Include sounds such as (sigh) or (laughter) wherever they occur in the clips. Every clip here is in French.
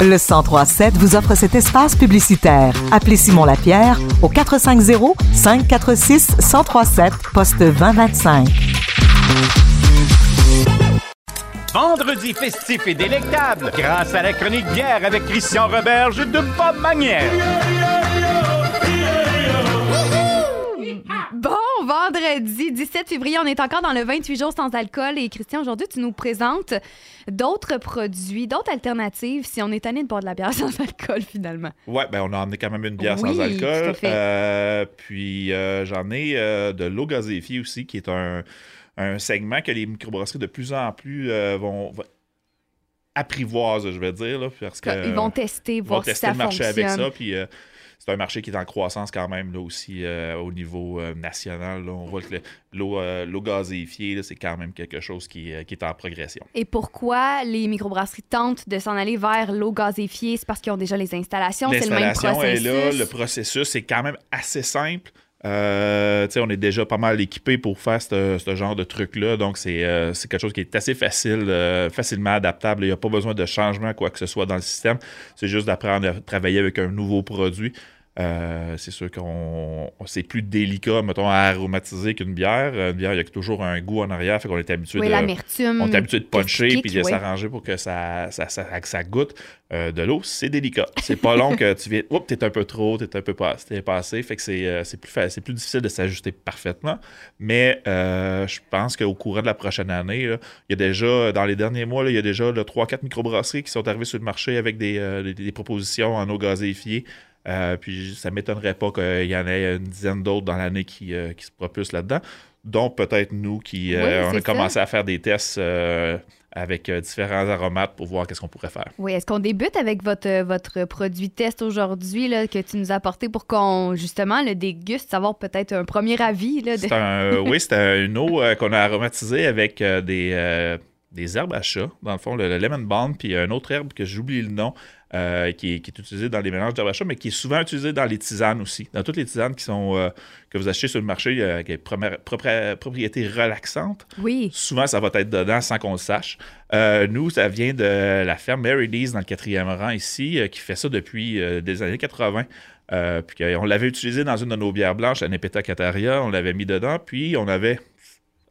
Le 1037 vous offre cet espace publicitaire. Appelez Simon Lapierre au 450 546 1037 poste 2025. Vendredi festif et délectable grâce à la chronique bière avec Christian Roberge de Bob Manière. Vendredi 17 février, on est encore dans le 28 jours sans alcool. Et Christian, aujourd'hui, tu nous présentes d'autres produits, d'autres alternatives si on est tanné de boire de la bière (laughs) sans alcool finalement. Ouais, ben on a emmené quand même une bière Oui, sans alcool. tout à fait. Euh, puis euh, j'en ai euh, de l'eau gazéifiée aussi, qui est un, un segment que les microbrasseries de plus en plus vont, vont apprivoisent, je vais dire. Là, parce que, Ils vont tester, ils vont voir si tester ça le marché fonctionne. avec ça. Puis c'est un marché qui est en croissance quand même là aussi euh, au niveau euh, national. là. On voit que le- l'eau euh, l'eau gazéifiée, là, c'est quand même quelque chose qui, qui est en progression. Et pourquoi les microbrasseries tentent de s'en aller vers l'eau gazéfiée? C'est parce qu'ils ont déjà les installations, c'est le même L'installation est processus. là, le processus est quand même assez simple. Euh, on est déjà pas mal équipé pour faire ce genre de truc-là. Donc, c'est euh, c'est quelque chose qui est assez facile, euh, facilement adaptable. Il n'y a pas besoin de changement, quoi que ce soit dans le système. C'est juste d'apprendre à travailler avec un nouveau produit. Euh, c'est sûr qu'on c'est plus délicat, mettons, à aromatiser qu'une bière. Une bière, il y a toujours un goût en arrière, fait qu'on est habitué Oui, de l'amertume. on est habitué de puncher puis de s'arranger pour que ça, ça, ça, que ça goûte. Euh, de l'eau, c'est délicat. C'est pas long que tu viens. Oups, t'es un peu trop, t'es un peu pas, t'es passé. Fait que c'est, euh, plus, fa- plus difficile de s'ajuster parfaitement. Mais euh, je pense qu'au courant de la prochaine année, là, il y a déjà, dans les derniers mois, là, il y a déjà là, 3-4 microbrasseries qui sont arrivées sur le marché avec des, des- des propositions en eau gazéifiée. Euh, puis ça m'étonnerait pas qu'il y en ait une dizaine d'autres dans l'année qui, euh, qui se propulsent là-dedans, dont peut-être nous qui euh, Oui, on a ça. commencé à faire des tests avec différents aromates pour voir qu'est-ce qu'on pourrait faire. Oui, est-ce qu'on débute avec votre, votre produit test aujourd'hui que tu nous as apporté pour qu'on, justement, le déguste, savoir peut-être un premier avis? Là, de... Un, oui, (laughs) c'est un- une eau qu'on a aromatisée avec des, des herbes à chat, dans le fond, le, le lemon balm, puis une autre herbe que j'oublie le nom, euh, qui, est, qui est utilisée dans les mélanges d'herbes à chat, mais qui est souvent utilisée dans les tisanes aussi. Dans toutes les tisanes qui sont, euh, que vous achetez sur le marché, euh, qui a première- propri- propriété relaxante, Oui. souvent ça va être dedans sans qu'on le sache. Nous, ça vient de la ferme Mary Lee's dans le quatrième rang ici, qui fait ça depuis des années 80. Euh, puis on l'avait utilisé dans une de nos bières blanches, la Nepeta Cataria, on l'avait mis dedans, puis on avait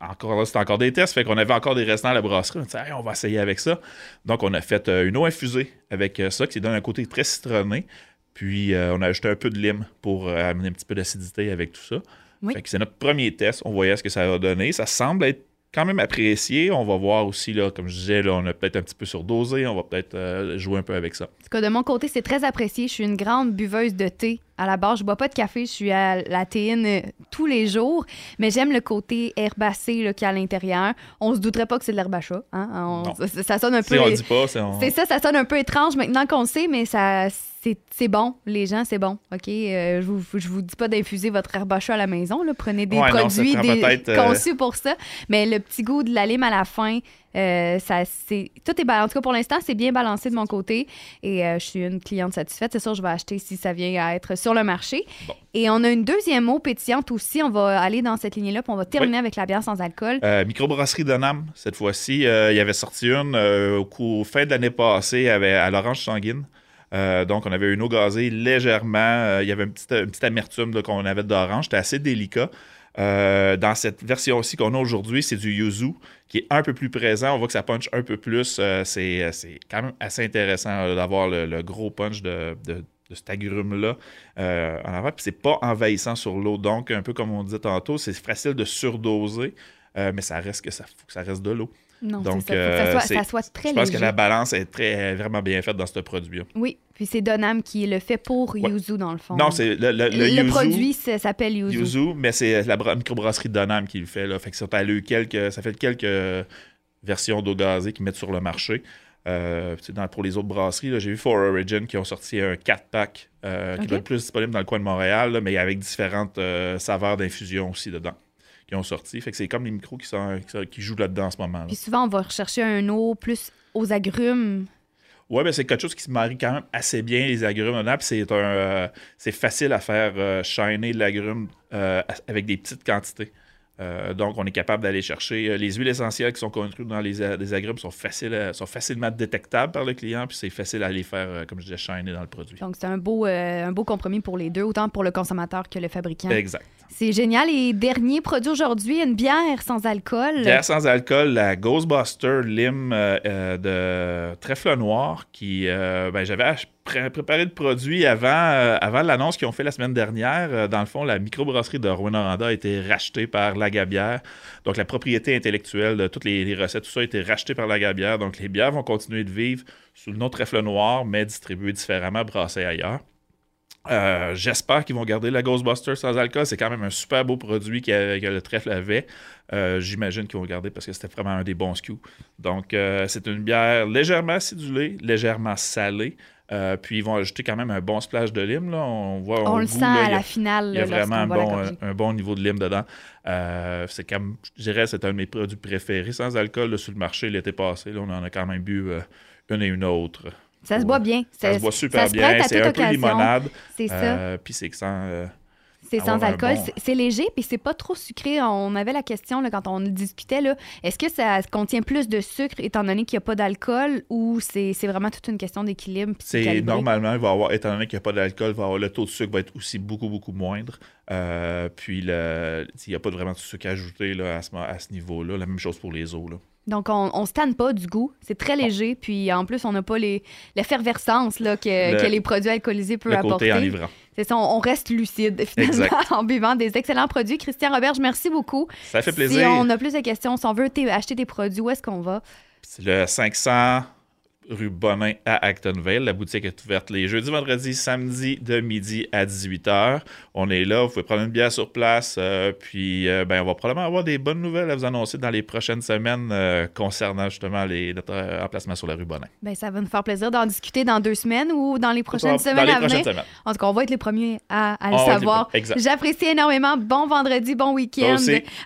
encore là, c'était encore des tests, fait qu'on avait encore des restants à la brasserie. On dit, Hey, on va essayer avec ça. Donc, on a fait euh, une eau infusée avec euh, ça, qui donne un côté très citronné. Puis, euh, on a ajouté un peu de lime pour amener un petit peu d'acidité avec tout ça. Oui. Fait que c'est notre premier test. On voyait ce que ça va donner. Ça semble être quand même apprécié. On va voir aussi, là, comme je disais, là, on a peut-être un petit peu surdosé. On va peut-être euh, jouer un peu avec ça. En tout cas, de mon côté, c'est très apprécié. Je suis une grande buveuse de thé. À la base, je bois pas de café, je suis à la théine euh, tous les jours, mais j'aime le côté herbacé là, qu'il y a à l'intérieur. On se douterait pas que c'est de l'herbe à chat. Hein? On- Non. ça, ça sonne un Si peu. on dit pas, c'est on- C'est ça, ça sonne un peu étrange maintenant qu'on le sait, mais ça, c'est, c'est bon. Les gens, c'est bon. OK? Euh, je, vous, je vous dis pas d'infuser votre herbe à chat à la maison. Là. Prenez des Ouais, produits des- euh, conçus pour ça. Mais le petit goût de la lime à la fin, euh, ça, c'est, tout est balancé. En tout cas, pour l'instant, c'est bien balancé de mon côté. Et euh, je suis une cliente satisfaite. C'est sûr, je vais acheter si ça vient à être sur le marché. Bon. Et on a une deuxième eau pétillante aussi. On va aller dans cette lignée-là, puis on va terminer avec la bière sans alcool. Euh, microbrasserie de Nam, cette fois-ci. euh, il y avait sorti une au cours, fin de l'année passée à l'orange sanguine. Euh, donc, on avait une eau gazée légèrement. euh, il y avait une petite, une petite amertume là, qu'on avait d'orange. C'était assez délicat. Euh, dans cette version-ci qu'on a aujourd'hui, c'est du yuzu qui est un peu plus présent. On voit que ça punch un peu plus. Euh, c'est, c'est quand même assez intéressant euh, d'avoir le, gros punch de, cet agrume-là euh, en avant. Puis c'est pas envahissant sur l'eau. Donc, un peu comme on disait tantôt, c'est facile de surdoser. Euh, mais ça reste que ça faut que ça reste de l'eau. Non, Donc, ça. Euh, ça soit, c'est- ça soit très Je pense léger. que la balance est très vraiment bien faite dans ce produit-là. Oui, puis c'est Donam qui le fait pour Ouais. Yuzu, dans le fond. Non, c'est le, le, le Le, yuzu, produit s'appelle Yuzu. yuzu, mais c'est la bra- microbrasserie de Donham qui le fait. Là. Fait que ça, eu quelques, ça fait quelques versions d'eau gazée qu'ils mettent sur le marché. Euh, dans- pour les autres brasseries, j'ai vu For Origin qui ont sorti un 4-pack euh, qui doit être plus disponible dans le coin de Montréal, là, mais avec différentes euh, saveurs d'infusion aussi dedans qui ont sorti. Fait que c'est comme les micros qui, sont, qui, sont- qui jouent là-dedans en ce moment. là. Puis souvent, on va rechercher un eau plus aux agrumes. Ouais, ben c'est quelque chose qui se marie quand même assez bien, les agrumes c'est euh, c'est facile à faire euh, shiner de l'agrume euh, avec des petites quantités. Euh, donc, on est capable d'aller chercher euh, les huiles essentielles qui sont contenues dans les, les agrumes sont, faciles à- sont facilement détectables par le client, puis c'est facile à les faire, euh, comme je disais, shiner dans le produit. Donc, c'est un beau, euh, un beau compromis pour les deux, autant pour le consommateur que le fabricant. Exact. C'est génial. Et dernier produit aujourd'hui, une bière sans alcool. Bière sans alcool, la Ghostbuster Lime euh, euh, de Trèfle Noir, qui, euh, ben, j'avais ach- pré- préparé le produit avant, euh, avant l'annonce qu'ils ont fait la semaine dernière. Euh, dans le fond, la microbrasserie de Rouen-Noranda a été rachetée par Lagabière. Donc, la propriété intellectuelle de toutes les, recettes, tout ça a été racheté par Lagabière. Donc, les bières vont continuer de vivre sous le nom Trèfle Noir, mais distribuées différemment, brassées ailleurs. Euh, J'espère qu'ils vont garder la Ghostbuster sans alcool. C'est quand même un super beau produit que, le trèfle avait. J'imagine qu'ils vont garder parce que c'était vraiment un des bons SKU. Donc, c'est une bière légèrement acidulée, légèrement salée. Euh, puis, ils vont ajouter quand même un bon splash de lime. Là. On, voit On au le goût, sent là, à a- la finale. il y a vraiment un bon, gorgée. un, un bon niveau de lime dedans. Euh, c'est comme, je dirais, c'est un de mes produits préférés sans alcool là, sur le marché l'été passé. Là, on en a quand même bu euh, une et une autre. Ça se boit bien. Ça se boit super ça bien. C'est un peu limonade. C'est ça. Puis c'est que sans. C'est avoir sans un alcool. bon- C'est- léger, puis c'est pas trop sucré. On avait la question là, quand on discutait. Est-ce que ça contient plus de sucre étant donné qu'il n'y a pas d'alcool ou c'est vraiment toute une question d'équilibre? C'est normalement, il va avoir, étant donné qu'il n'y a pas d'alcool, le taux de sucre va être aussi beaucoup, beaucoup moindre. Euh, puis le- il n'y a pas vraiment de sucre ajouté là, à ce, à ce niveau-là. La même chose pour les eaux. Là. Donc, on, on se tanne pas du goût. C'est très léger. Puis, en plus, on n'a pas l'effervescence que, Le- que les produits alcoolisés peuvent le apporter. côté enivrant. C'est ça, on, on reste lucide, (laughs) finalement, Exact. en buvant des excellents produits. Christian Roberge, merci beaucoup. Ça fait Si plaisir. on a plus de questions, si on veut acheter des produits, où est-ce qu'on va? C'est le 500 rue Bonin à Actonville. La boutique est ouverte les jeudis, vendredis, samedis de midi à 18h. On est là, vous pouvez prendre une bière sur place. euh, puis, euh, ben, on va probablement avoir des bonnes nouvelles à vous annoncer dans les prochaines semaines euh, concernant justement les, notre euh, emplacement sur la rue Bonin. Ben, ça va nous faire plaisir d'en discuter dans deux semaines ou dans les prochaines Dans semaines les à prochaines venir? semaines. En tout cas, on va être les premiers à, à le On les savoir. J'apprécie énormément. Bon vendredi, bon week-end.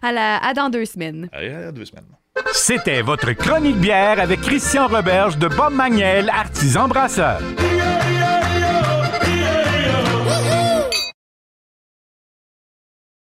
À, la, à dans deux semaines. Allez, à deux semaines. C'était votre chronique bière avec Christian Roberge de Bob Magnel, artisan brasseur.